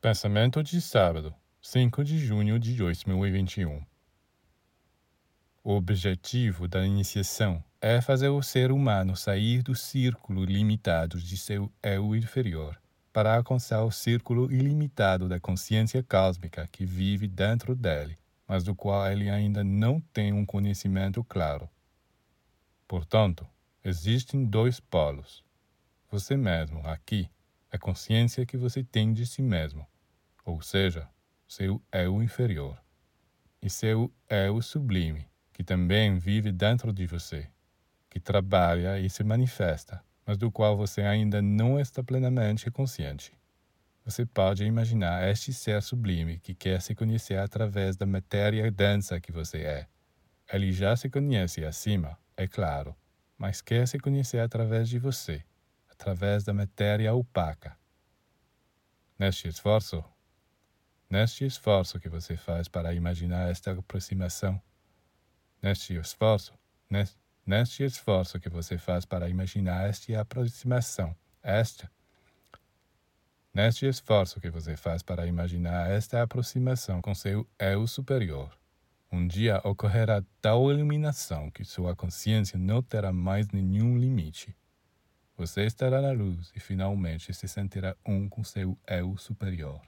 Pensamento de sábado, 5 de junho de 2021. O objetivo da iniciação é fazer o ser humano sair do círculo limitado de seu eu inferior para alcançar o círculo ilimitado da consciência cósmica que vive dentro dele, mas do qual ele ainda não tem um conhecimento claro. Portanto, existem dois polos. Você mesmo, aqui, a consciência que você tem de si mesmo, ou seja, seu eu inferior, e seu eu sublime, que também vive dentro de você, que trabalha e se manifesta, mas do qual você ainda não está plenamente consciente. Você pode imaginar este ser sublime que quer se conhecer através da matéria densa que você é. Ele já se conhece acima, é claro, mas quer se conhecer através de você através da matéria opaca. Neste esforço, neste esforço que você faz para imaginar esta aproximação, neste esforço, neste, neste esforço que você faz para imaginar esta aproximação, esta, neste esforço que você faz para imaginar esta aproximação com seu eu superior, um dia ocorrerá tal iluminação que sua consciência não terá mais nenhum limite. Você estará na luz e finalmente se sentirá um com seu eu superior.